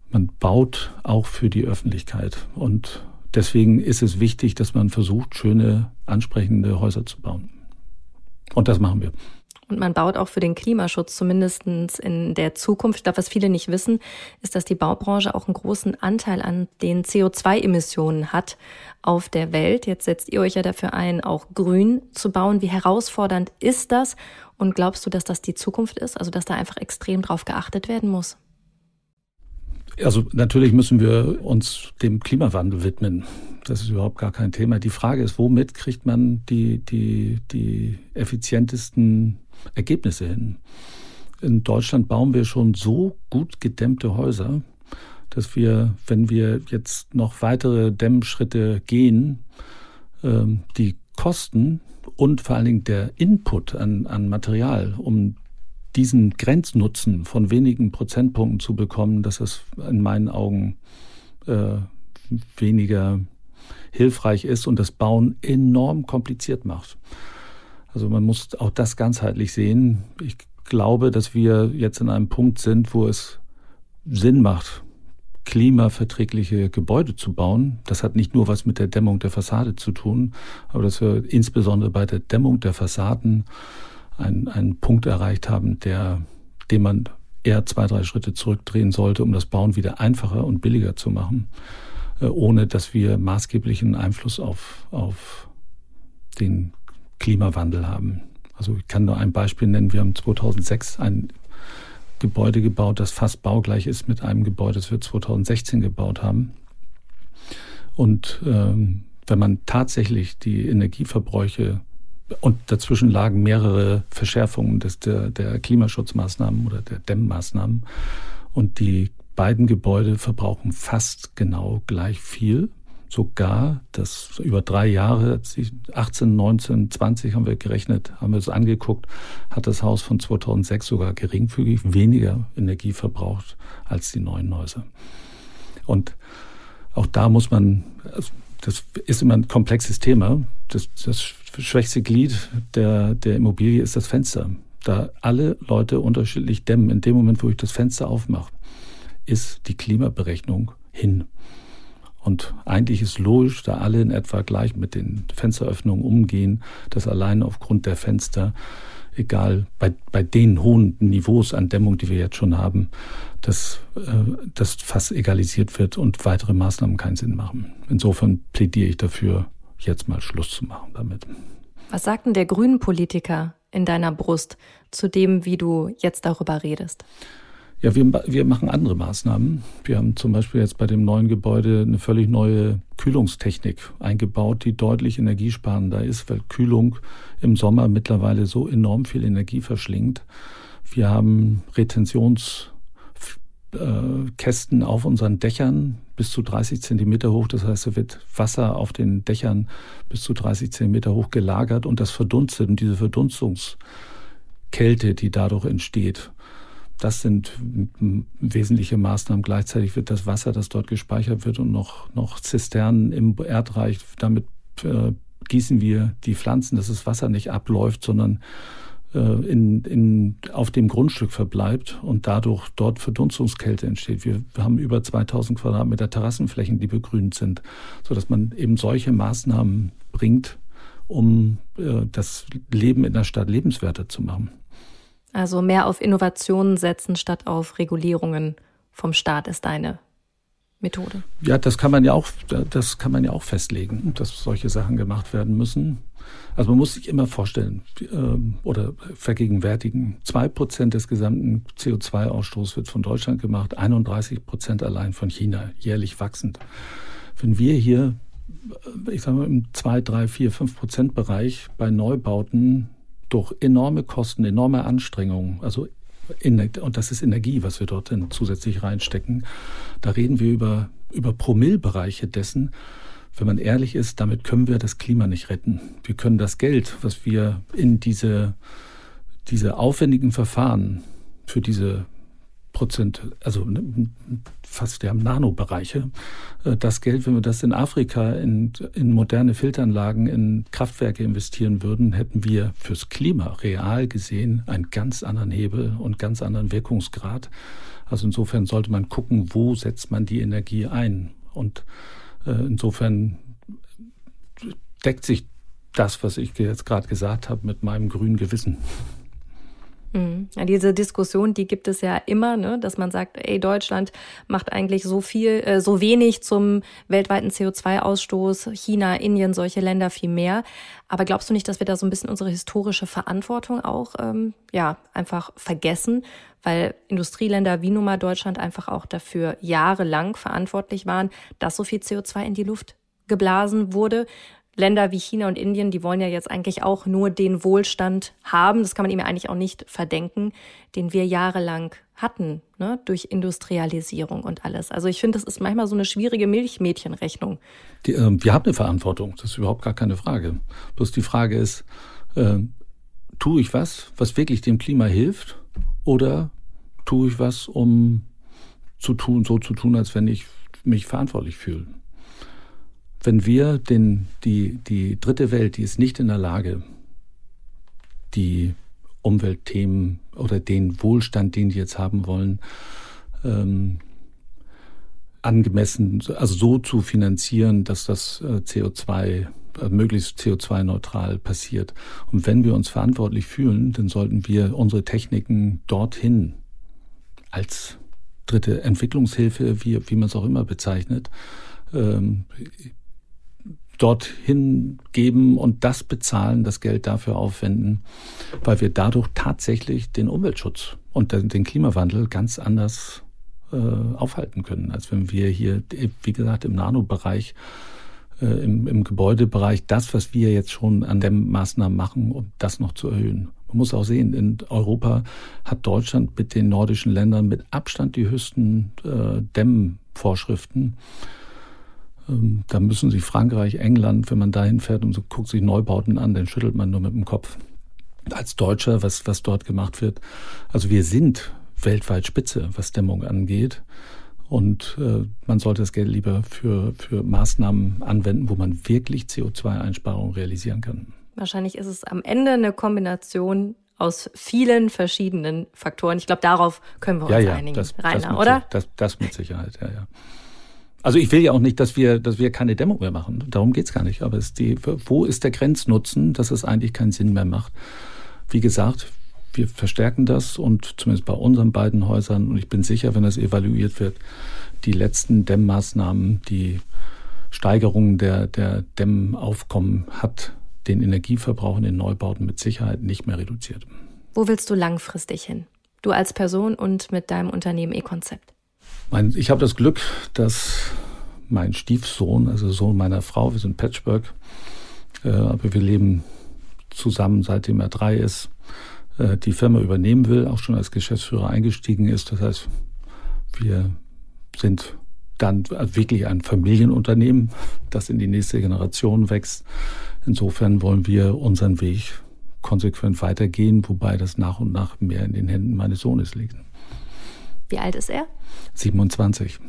B: Man baut auch für die Öffentlichkeit. Und deswegen ist es wichtig, dass man versucht, schöne, ansprechende Häuser zu bauen. Und das machen wir.
C: Und man baut auch für den Klimaschutz, zumindest in der Zukunft. Ich glaube, was viele nicht wissen, ist, dass die Baubranche auch einen großen Anteil an den CO2-Emissionen hat auf der Welt. Jetzt setzt ihr euch ja dafür ein, auch grün zu bauen. Wie herausfordernd ist das? Und glaubst du, dass das die Zukunft ist? Also, dass da einfach extrem drauf geachtet werden muss?
B: Also natürlich müssen wir uns dem Klimawandel widmen. Das ist überhaupt gar kein Thema. Die Frage ist, womit kriegt man die, die, die effizientesten Ergebnisse hin? In Deutschland bauen wir schon so gut gedämmte Häuser, dass wir, wenn wir jetzt noch weitere Dämmschritte gehen, ähm, die Kosten und vor allen Dingen der Input an, an Material, um diesen Grenznutzen von wenigen Prozentpunkten zu bekommen, dass es in meinen Augen äh, weniger hilfreich ist und das Bauen enorm kompliziert macht. Also man muss auch das ganzheitlich sehen. Ich glaube, dass wir jetzt in einem Punkt sind, wo es Sinn macht, klimaverträgliche Gebäude zu bauen. Das hat nicht nur was mit der Dämmung der Fassade zu tun, aber dass wir insbesondere bei der Dämmung der Fassaden einen, einen Punkt erreicht haben, der, den man eher zwei, drei Schritte zurückdrehen sollte, um das Bauen wieder einfacher und billiger zu machen, äh, ohne dass wir maßgeblichen Einfluss auf, auf den Klimawandel haben. Also ich kann nur ein Beispiel nennen. Wir haben 2006 ein Gebäude gebaut, das fast baugleich ist mit einem Gebäude, das wir 2016 gebaut haben. Und ähm, wenn man tatsächlich die Energieverbräuche und dazwischen lagen mehrere Verschärfungen des, der, der Klimaschutzmaßnahmen oder der Dämmmaßnahmen. Und die beiden Gebäude verbrauchen fast genau gleich viel. Sogar das über drei Jahre, 18, 19, 20 haben wir gerechnet, haben wir es angeguckt, hat das Haus von 2006 sogar geringfügig weniger Energie verbraucht als die neuen Häuser. Und auch da muss man, also das ist immer ein komplexes Thema. Das, das schwächste Glied der, der Immobilie ist das Fenster. Da alle Leute unterschiedlich dämmen, in dem Moment, wo ich das Fenster aufmache, ist die Klimaberechnung hin. Und eigentlich ist logisch, da alle in etwa gleich mit den Fensteröffnungen umgehen, dass allein aufgrund der Fenster, egal bei, bei den hohen Niveaus an Dämmung, die wir jetzt schon haben, dass äh, das fast egalisiert wird und weitere Maßnahmen keinen Sinn machen. Insofern plädiere ich dafür, jetzt mal Schluss zu machen damit.
C: Was sagt denn der Grünen-Politiker in deiner Brust zu dem, wie du jetzt darüber redest?
B: Ja, wir, wir machen andere Maßnahmen. Wir haben zum Beispiel jetzt bei dem neuen Gebäude eine völlig neue Kühlungstechnik eingebaut, die deutlich energiesparender ist, weil Kühlung im Sommer mittlerweile so enorm viel Energie verschlingt. Wir haben Retentions äh, Kästen auf unseren Dächern bis zu 30 Zentimeter hoch. Das heißt, da wird Wasser auf den Dächern bis zu 30 Zentimeter hoch gelagert und das verdunstet und diese Verdunstungskälte, die dadurch entsteht. Das sind wesentliche Maßnahmen. Gleichzeitig wird das Wasser, das dort gespeichert wird und noch, noch Zisternen im Erdreich, damit äh, gießen wir die Pflanzen, dass das Wasser nicht abläuft, sondern in, in, auf dem Grundstück verbleibt und dadurch dort Verdunstungskälte entsteht. Wir, haben über 2000 Quadratmeter Terrassenflächen, die begrünt sind, sodass man eben solche Maßnahmen bringt, um äh, das Leben in der Stadt lebenswerter zu machen.
C: Also mehr auf Innovationen setzen statt auf Regulierungen vom Staat ist deine Methode.
B: Ja, das kann man ja auch, das kann man ja auch festlegen, dass solche Sachen gemacht werden müssen. Also man muss sich immer vorstellen ähm, oder vergegenwärtigen, zwei Prozent des gesamten CO2-Ausstoßes wird von Deutschland gemacht, 31 Prozent allein von China, jährlich wachsend. Wenn wir hier, äh, ich sage mal, im zwei, drei, vier, fünf Prozent Bereich bei Neubauten durch enorme Kosten, enorme Anstrengungen, also und das ist Energie, was wir dort zusätzlich reinstecken. Da reden wir über, über Promillbereiche dessen, wenn man ehrlich ist, damit können wir das Klima nicht retten. Wir können das Geld, was wir in diese, diese aufwendigen Verfahren für diese Prozent, also fast ja Nanobereiche, äh, das Geld, wenn wir das in Afrika in, in moderne Filteranlagen, in Kraftwerke investieren würden, hätten wir fürs Klima real gesehen einen ganz anderen Hebel und ganz anderen Wirkungsgrad. Also insofern sollte man gucken, wo setzt man die Energie ein. Und äh, insofern deckt sich das, was ich jetzt gerade gesagt habe, mit meinem grünen Gewissen.
C: Diese Diskussion, die gibt es ja immer, ne, dass man sagt, ey, Deutschland macht eigentlich so viel, äh, so wenig zum weltweiten CO2-Ausstoß, China, Indien, solche Länder viel mehr. Aber glaubst du nicht, dass wir da so ein bisschen unsere historische Verantwortung auch, ähm, ja, einfach vergessen? Weil Industrieländer wie nun mal Deutschland einfach auch dafür jahrelang verantwortlich waren, dass so viel CO2 in die Luft geblasen wurde. Länder wie China und Indien, die wollen ja jetzt eigentlich auch nur den Wohlstand haben. Das kann man ihm ja eigentlich auch nicht verdenken, den wir jahrelang hatten, ne, durch Industrialisierung und alles. Also ich finde, das ist manchmal so eine schwierige Milchmädchenrechnung.
B: Die, äh, wir haben eine Verantwortung, das ist überhaupt gar keine Frage. Bloß die Frage ist, äh, tue ich was, was wirklich dem Klima hilft, oder tue ich was, um zu tun, so zu tun, als wenn ich mich verantwortlich fühle? Wenn wir den, die, die dritte Welt, die ist nicht in der Lage, die Umweltthemen oder den Wohlstand, den die jetzt haben wollen, ähm, angemessen, also so zu finanzieren, dass das äh, CO2 äh, möglichst CO2-neutral passiert. Und wenn wir uns verantwortlich fühlen, dann sollten wir unsere Techniken dorthin als dritte Entwicklungshilfe, wie, wie man es auch immer bezeichnet, ähm, dorthin geben und das bezahlen, das Geld dafür aufwenden, weil wir dadurch tatsächlich den Umweltschutz und den Klimawandel ganz anders äh, aufhalten können, als wenn wir hier, wie gesagt, im Nanobereich, äh, im, im Gebäudebereich, das, was wir jetzt schon an den Maßnahmen machen, um das noch zu erhöhen. Man muss auch sehen, in Europa hat Deutschland mit den nordischen Ländern mit Abstand die höchsten äh, Dämmvorschriften. Ähm, da müssen sich Frankreich, England, wenn man dahin fährt und so guckt sich Neubauten an, dann schüttelt man nur mit dem Kopf. Als Deutscher, was, was dort gemacht wird. Also wir sind weltweit Spitze, was Dämmung angeht. Und äh, man sollte das Geld lieber für, für Maßnahmen anwenden, wo man wirklich CO2-Einsparungen realisieren kann.
C: Wahrscheinlich ist es am Ende eine Kombination aus vielen verschiedenen Faktoren. Ich glaube, darauf können wir uns
B: ja, ja,
C: einigen,
B: das,
C: Rainer,
B: das
C: oder?
B: Das, das mit Sicherheit, ja, ja. Also ich will ja auch nicht, dass wir, dass wir keine Dämmung mehr machen. Darum geht's gar nicht. Aber die, wo ist der Grenznutzen, dass es eigentlich keinen Sinn mehr macht? Wie gesagt, wir verstärken das und zumindest bei unseren beiden Häusern, und ich bin sicher, wenn das evaluiert wird, die letzten Dämmmaßnahmen, die Steigerung der, der Dämmaufkommen hat den Energieverbrauch in den Neubauten mit Sicherheit nicht mehr reduziert.
C: Wo willst du langfristig hin? Du als Person und mit deinem Unternehmen E-Konzept?
B: Ich habe das Glück, dass mein Stiefsohn, also Sohn meiner Frau, wir sind Patchwork, äh, aber wir leben zusammen, seitdem er drei ist, äh, die Firma übernehmen will, auch schon als Geschäftsführer eingestiegen ist. Das heißt, wir sind dann wirklich ein Familienunternehmen, das in die nächste Generation wächst. Insofern wollen wir unseren Weg konsequent weitergehen, wobei das nach und nach mehr in den Händen meines Sohnes liegt.
C: Wie alt ist er?
B: 27.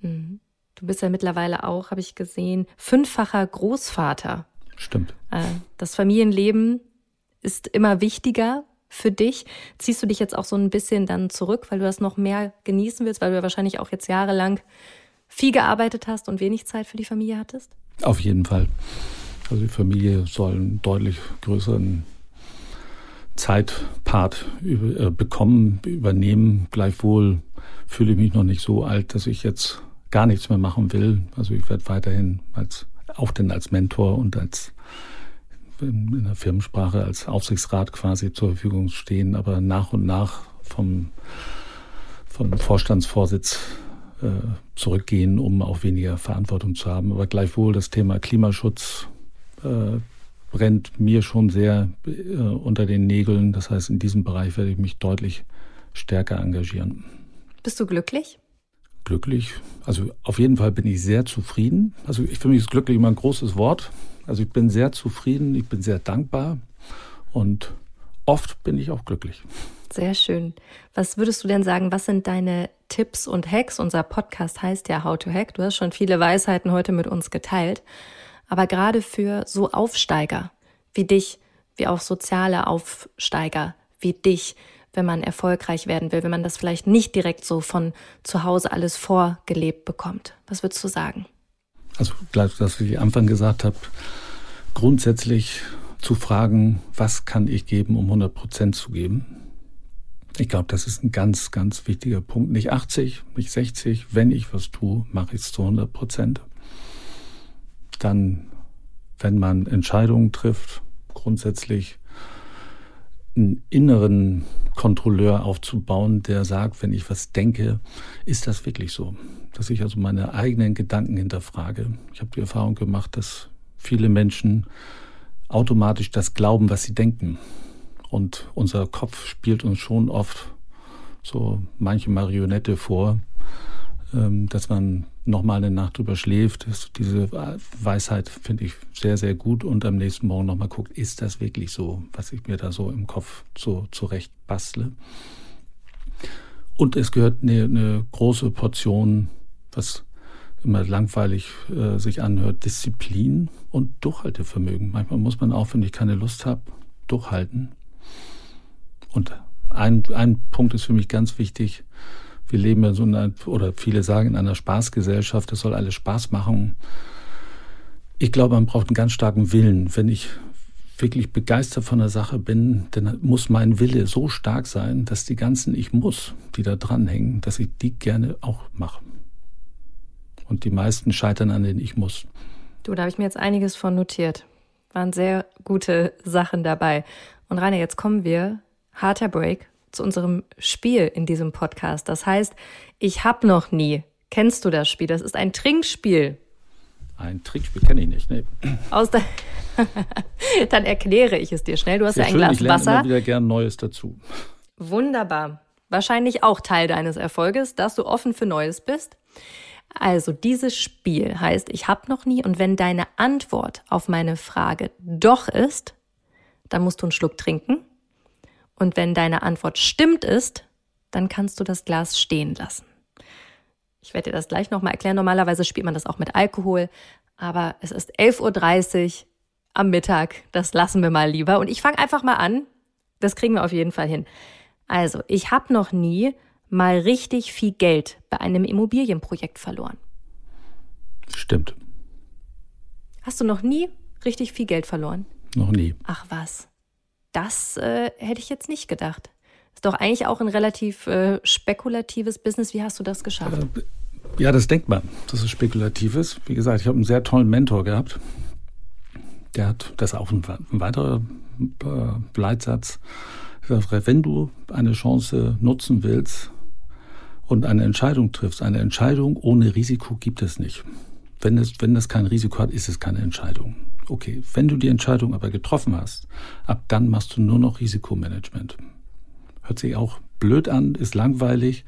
C: Mhm. Du bist ja mittlerweile auch, habe ich gesehen, fünffacher Großvater.
B: Stimmt.
C: Äh, das Familienleben ist immer wichtiger für dich. Ziehst du dich jetzt auch so ein bisschen dann zurück, weil du das noch mehr genießen willst, weil du ja wahrscheinlich auch jetzt jahrelang viel gearbeitet hast und wenig Zeit für die Familie hattest?
B: Auf jeden Fall. Also die Familie soll einen deutlich größeren Zeitpart äh, bekommen, übernehmen. Gleichwohl fühle ich mich noch nicht so alt, dass ich jetzt gar nichts mehr machen will. Also ich werde weiterhin als, auch denn als Mentor und als in der Firmensprache als Aufsichtsrat quasi zur Verfügung stehen, aber nach und nach vom, vom Vorstandsvorsitz äh, zurückgehen, um auch weniger Verantwortung zu haben. Aber gleichwohl das Thema Klimaschutz äh, brennt mir schon sehr äh, unter den Nägeln. Das heißt, in diesem Bereich werde ich mich deutlich stärker engagieren.
C: Bist du glücklich?
B: Glücklich. Also auf jeden Fall bin ich sehr zufrieden. Also ich für mich ist glücklich immer ein großes Wort. Also ich bin sehr zufrieden, ich bin sehr dankbar und oft bin ich auch glücklich.
C: Sehr schön. Was würdest du denn sagen, was sind deine Tipps und Hacks? Unser Podcast heißt ja How to Hack. Du hast schon viele Weisheiten heute mit uns geteilt. Aber gerade für so Aufsteiger wie dich, wie auch soziale Aufsteiger wie dich, wenn man erfolgreich werden will, wenn man das vielleicht nicht direkt so von zu Hause alles vorgelebt bekommt. Was würdest du sagen?
B: Also gleich, was ich am Anfang gesagt habe, grundsätzlich zu fragen, was kann ich geben, um 100 Prozent zu geben. Ich glaube, das ist ein ganz, ganz wichtiger Punkt. Nicht 80, nicht 60. Wenn ich was tue, mache ich es zu 100 Prozent dann, wenn man Entscheidungen trifft, grundsätzlich einen inneren Kontrolleur aufzubauen, der sagt, wenn ich was denke, ist das wirklich so? Dass ich also meine eigenen Gedanken hinterfrage. Ich habe die Erfahrung gemacht, dass viele Menschen automatisch das glauben, was sie denken. Und unser Kopf spielt uns schon oft so manche Marionette vor, dass man nochmal eine Nacht drüber schläft. diese Weisheit finde ich sehr, sehr gut und am nächsten Morgen nochmal guckt, ist das wirklich so, was ich mir da so im Kopf so zurecht bastle. Und es gehört eine, eine große Portion, was immer langweilig äh, sich anhört, Disziplin und Durchhaltevermögen. Manchmal muss man auch, wenn ich keine Lust habe, durchhalten. Und ein, ein Punkt ist für mich ganz wichtig, wir leben ja so in einer, oder viele sagen in einer Spaßgesellschaft, es soll alles Spaß machen. Ich glaube, man braucht einen ganz starken Willen. Wenn ich wirklich begeistert von der Sache bin, dann muss mein Wille so stark sein, dass die ganzen Ich muss, die da dranhängen, dass ich die gerne auch mache. Und die meisten scheitern an den Ich muss.
C: Du, da habe ich mir jetzt einiges von notiert. Waren sehr gute Sachen dabei. Und Rainer, jetzt kommen wir, harter Break, zu unserem Spiel in diesem Podcast. Das heißt, ich habe noch nie. Kennst du das Spiel? Das ist ein Trinkspiel.
B: Ein Trinkspiel kenne ich nicht. Nee.
C: Aus der Dann erkläre ich es dir schnell. Du hast Sehr ja ein schön, Glas
B: ich lerne
C: Wasser.
B: Immer wieder gern Neues dazu.
C: Wunderbar. Wahrscheinlich auch Teil deines Erfolges, dass du offen für Neues bist. Also dieses Spiel heißt, ich habe noch nie und wenn deine Antwort auf meine Frage doch ist, dann musst du einen Schluck trinken. Und wenn deine Antwort stimmt ist, dann kannst du das Glas stehen lassen. Ich werde dir das gleich nochmal erklären. Normalerweise spielt man das auch mit Alkohol, aber es ist 11.30 Uhr am Mittag. Das lassen wir mal lieber. Und ich fange einfach mal an. Das kriegen wir auf jeden Fall hin. Also, ich habe noch nie mal richtig viel Geld bei einem Immobilienprojekt verloren.
B: Stimmt.
C: Hast du noch nie richtig viel Geld verloren?
B: Noch nie.
C: Ach was. Das äh, hätte ich jetzt nicht gedacht. Ist doch eigentlich auch ein relativ äh, spekulatives Business. Wie hast du das geschafft? Äh,
B: ja, das denkt man, dass es spekulativ ist. Wie gesagt, ich habe einen sehr tollen Mentor gehabt. Der hat, das auch ein, ein weiterer äh, Leitsatz. Wenn du eine Chance nutzen willst und eine Entscheidung triffst, eine Entscheidung ohne Risiko gibt es nicht. Wenn es, wenn das kein Risiko hat, ist es keine Entscheidung. Okay, wenn du die Entscheidung aber getroffen hast, ab dann machst du nur noch Risikomanagement. Hört sich auch blöd an, ist langweilig,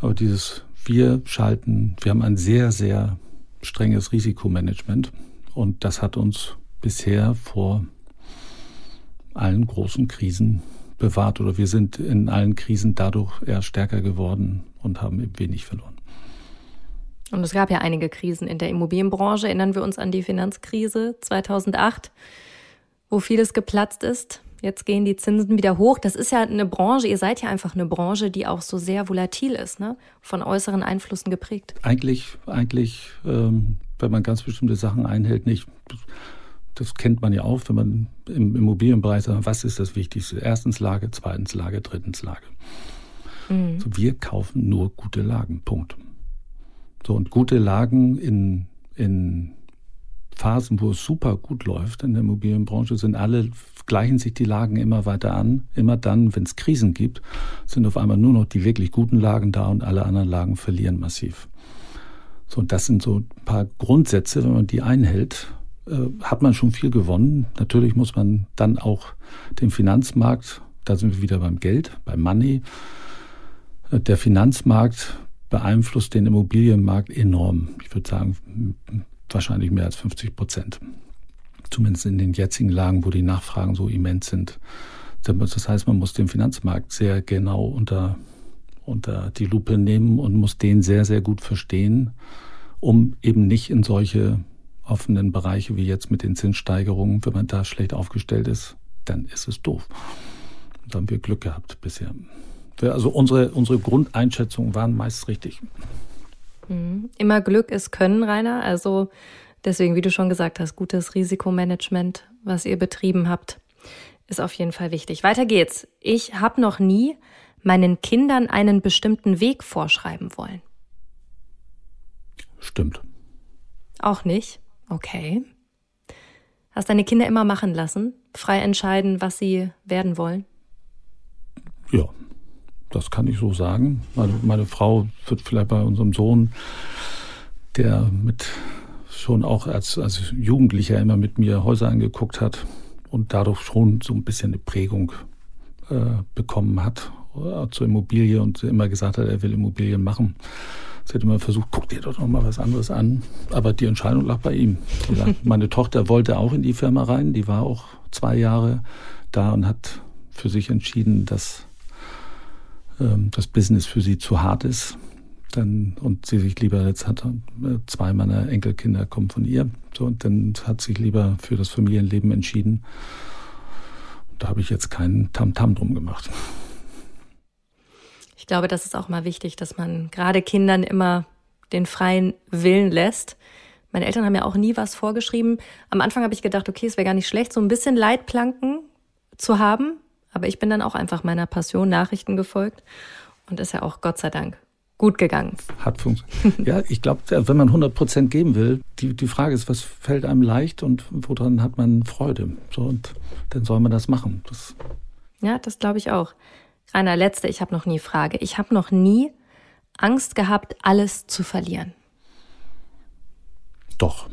B: aber dieses wir schalten, wir haben ein sehr, sehr strenges Risikomanagement und das hat uns bisher vor allen großen Krisen bewahrt oder wir sind in allen Krisen dadurch eher stärker geworden und haben eben wenig verloren.
C: Und es gab ja einige Krisen in der Immobilienbranche. Erinnern wir uns an die Finanzkrise 2008, wo vieles geplatzt ist. Jetzt gehen die Zinsen wieder hoch. Das ist ja eine Branche, ihr seid ja einfach eine Branche, die auch so sehr volatil ist, ne? von äußeren Einflüssen geprägt.
B: Eigentlich, eigentlich, ähm, wenn man ganz bestimmte Sachen einhält, nicht. Das kennt man ja auch, wenn man im Immobilienbereich sagt, was ist das Wichtigste? Erstens Lage, zweitens Lage, drittens Lage. Mhm. So, wir kaufen nur gute Lagen, Punkt. So, und gute Lagen in, in Phasen, wo es super gut läuft in der Immobilienbranche, sind alle, gleichen sich die Lagen immer weiter an. Immer dann, wenn es Krisen gibt, sind auf einmal nur noch die wirklich guten Lagen da und alle anderen Lagen verlieren massiv. So, und das sind so ein paar Grundsätze, wenn man die einhält, äh, hat man schon viel gewonnen. Natürlich muss man dann auch den Finanzmarkt, da sind wir wieder beim Geld, beim Money. Äh, der Finanzmarkt beeinflusst den Immobilienmarkt enorm. Ich würde sagen, wahrscheinlich mehr als 50 Prozent. Zumindest in den jetzigen Lagen, wo die Nachfragen so immens sind. Das heißt, man muss den Finanzmarkt sehr genau unter, unter die Lupe nehmen und muss den sehr, sehr gut verstehen, um eben nicht in solche offenen Bereiche wie jetzt mit den Zinssteigerungen, wenn man da schlecht aufgestellt ist, dann ist es doof. Da haben wir Glück gehabt bisher. Also unsere, unsere Grundeinschätzungen waren meist richtig.
C: Mhm. Immer Glück ist Können, Rainer. Also deswegen, wie du schon gesagt hast, gutes Risikomanagement, was ihr betrieben habt, ist auf jeden Fall wichtig. Weiter geht's. Ich habe noch nie meinen Kindern einen bestimmten Weg vorschreiben wollen.
B: Stimmt.
C: Auch nicht? Okay. Hast deine Kinder immer machen lassen? Frei entscheiden, was sie werden wollen?
B: Ja, das kann ich so sagen. Meine, meine Frau wird vielleicht bei unserem Sohn, der mit schon auch als, als Jugendlicher immer mit mir Häuser angeguckt hat und dadurch schon so ein bisschen eine Prägung äh, bekommen hat äh, zur Immobilie und immer gesagt hat, er will Immobilien machen. Sie hat immer versucht, guck dir doch noch mal was anderes an. Aber die Entscheidung lag bei ihm. Meine Tochter wollte auch in die Firma rein. Die war auch zwei Jahre da und hat für sich entschieden, dass das Business für sie zu hart ist. Dann, und sie sich lieber, jetzt hat äh, zwei meiner Enkelkinder kommen von ihr. So, und dann hat sich lieber für das Familienleben entschieden. Da habe ich jetzt keinen Tamtam drum gemacht.
C: Ich glaube, das ist auch mal wichtig, dass man gerade Kindern immer den freien Willen lässt. Meine Eltern haben ja auch nie was vorgeschrieben. Am Anfang habe ich gedacht, okay, es wäre gar nicht schlecht, so ein bisschen Leitplanken zu haben, aber ich bin dann auch einfach meiner Passion Nachrichten gefolgt und ist ja auch Gott sei Dank gut gegangen.
B: Hat funktioniert. ja, ich glaube, wenn man 100 Prozent geben will, die, die Frage ist, was fällt einem leicht und woran hat man Freude? So, und dann soll man das machen. Das
C: ja, das glaube ich auch. Rainer, letzte, ich habe noch nie Frage. Ich habe noch nie Angst gehabt, alles zu verlieren.
B: Doch,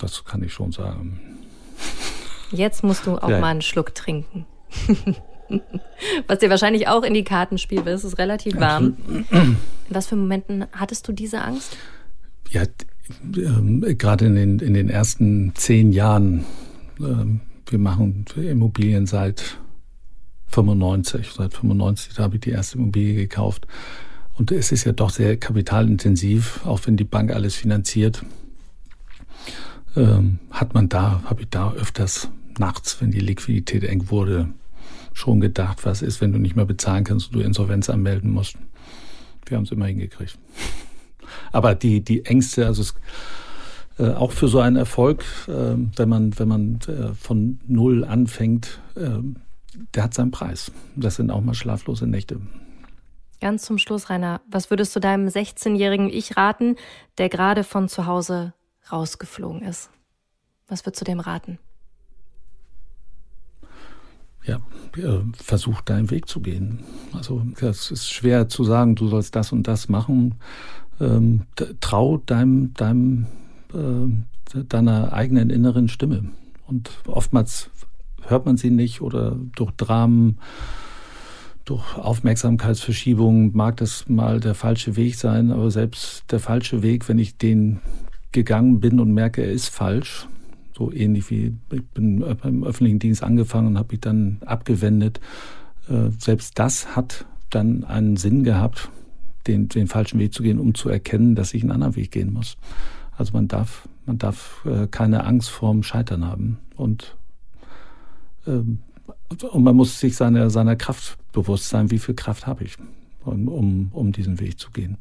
B: das kann ich schon sagen.
C: Jetzt musst du auch ja. mal einen Schluck trinken. Was dir wahrscheinlich auch in die Karten spielt, es ist relativ warm. In was für Momenten hattest du diese Angst?
B: Ja, äh, gerade in den, in den ersten zehn Jahren. Äh, wir machen Immobilien seit 95. Seit 95 habe ich die erste Immobilie gekauft. Und es ist ja doch sehr kapitalintensiv, auch wenn die Bank alles finanziert. Ähm, hat man da, habe ich da öfters nachts, wenn die Liquidität eng wurde, schon gedacht, was ist, wenn du nicht mehr bezahlen kannst und du Insolvenz anmelden musst. Wir haben es immer hingekriegt. Aber die, die Ängste, also es, äh, auch für so einen Erfolg, äh, wenn man, wenn man äh, von Null anfängt, äh, der hat seinen Preis. Das sind auch mal schlaflose Nächte.
C: Ganz zum Schluss, Rainer, was würdest du deinem 16-jährigen Ich raten, der gerade von zu Hause rausgeflogen ist? Was würdest du dem raten?
B: Ja, äh, versuch deinen Weg zu gehen. Also es ist schwer zu sagen, du sollst das und das machen. Ähm, trau deinem, deinem, äh, deiner eigenen inneren Stimme. Und oftmals hört man sie nicht oder durch Dramen, durch Aufmerksamkeitsverschiebungen mag das mal der falsche Weg sein, aber selbst der falsche Weg, wenn ich den gegangen bin und merke, er ist falsch, so ähnlich wie ich bin im öffentlichen Dienst angefangen und habe mich dann abgewendet. Äh, selbst das hat dann einen Sinn gehabt, den, den falschen Weg zu gehen, um zu erkennen, dass ich einen anderen Weg gehen muss. Also man darf, man darf äh, keine Angst vorm Scheitern haben und ähm, und man muss sich seiner, seiner Kraft bewusst sein, wie viel Kraft habe ich, um, um diesen Weg zu gehen.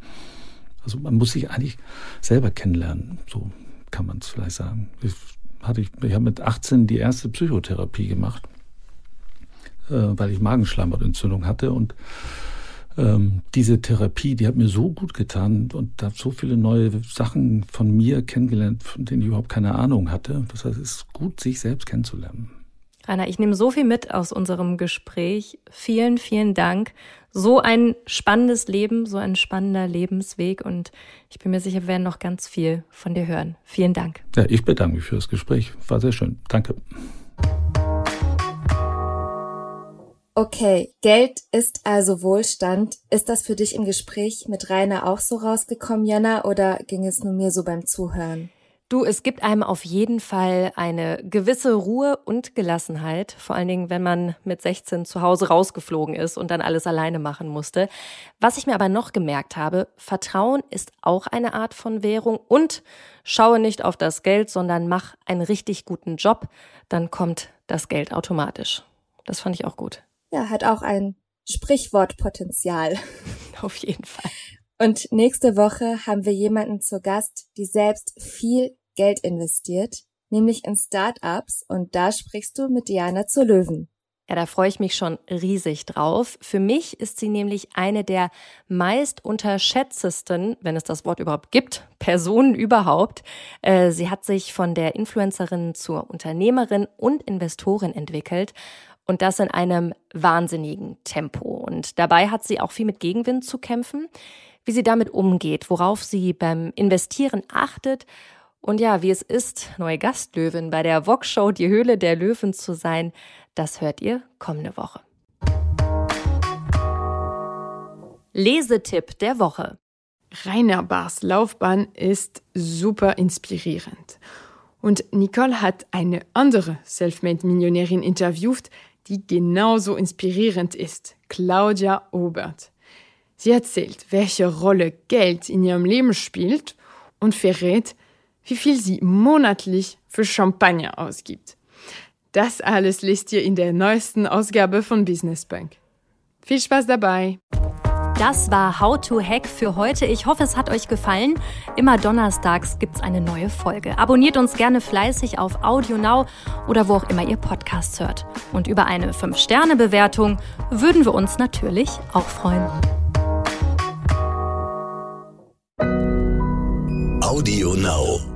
B: Also man muss sich eigentlich selber kennenlernen, so kann man es vielleicht sagen. Ich hatte ich, ich habe mit 18 die erste Psychotherapie gemacht, äh, weil ich Magenschleimhautentzündung hatte und ähm, diese Therapie, die hat mir so gut getan und da so viele neue Sachen von mir kennengelernt, von denen ich überhaupt keine Ahnung hatte. Das heißt, es ist gut, sich selbst kennenzulernen.
C: Rainer, ich nehme so viel mit aus unserem Gespräch. Vielen, vielen Dank. So ein spannendes Leben, so ein spannender Lebensweg und ich bin mir sicher, wir werden noch ganz viel von dir hören. Vielen Dank.
B: Ja, ich bedanke mich für das Gespräch. War sehr schön. Danke.
D: Okay, Geld ist also Wohlstand. Ist das für dich im Gespräch mit Rainer auch so rausgekommen, Jana, oder ging es nur mir so beim Zuhören?
C: Du, es gibt einem auf jeden Fall eine gewisse Ruhe und Gelassenheit, vor allen Dingen, wenn man mit 16 zu Hause rausgeflogen ist und dann alles alleine machen musste. Was ich mir aber noch gemerkt habe, Vertrauen ist auch eine Art von Währung und schaue nicht auf das Geld, sondern mach einen richtig guten Job, dann kommt das Geld automatisch. Das fand ich auch gut.
D: Ja, hat auch ein Sprichwortpotenzial.
C: Auf jeden Fall.
D: Und nächste Woche haben wir jemanden zu Gast, die selbst viel Geld investiert, nämlich in Startups und da sprichst du mit Diana zur Löwen.
C: Ja, da freue ich mich schon riesig drauf. Für mich ist sie nämlich eine der meist unterschätztesten, wenn es das Wort überhaupt gibt, Personen überhaupt. Äh, sie hat sich von der Influencerin zur Unternehmerin und Investorin entwickelt und das in einem wahnsinnigen Tempo. Und dabei hat sie auch viel mit Gegenwind zu kämpfen, wie sie damit umgeht, worauf sie beim Investieren achtet und ja, wie es ist, neue Gastlöwin bei der Vox-Show Die Höhle der Löwen zu sein, das hört ihr kommende Woche. Lesetipp der Woche.
A: Rainer Bars Laufbahn ist super inspirierend. Und Nicole hat eine andere Selfmade-Millionärin interviewt, die genauso inspirierend ist, Claudia Obert. Sie erzählt, welche Rolle Geld in ihrem Leben spielt und verrät, wie viel sie monatlich für Champagner ausgibt. Das alles lest ihr in der neuesten Ausgabe von Business Bank. Viel Spaß dabei!
C: Das war How to Hack für heute. Ich hoffe, es hat euch gefallen. Immer donnerstags gibt es eine neue Folge. Abonniert uns gerne fleißig auf Audio Now oder wo auch immer ihr Podcasts hört. Und über eine 5-Sterne-Bewertung würden wir uns natürlich auch freuen.
E: Audio Now.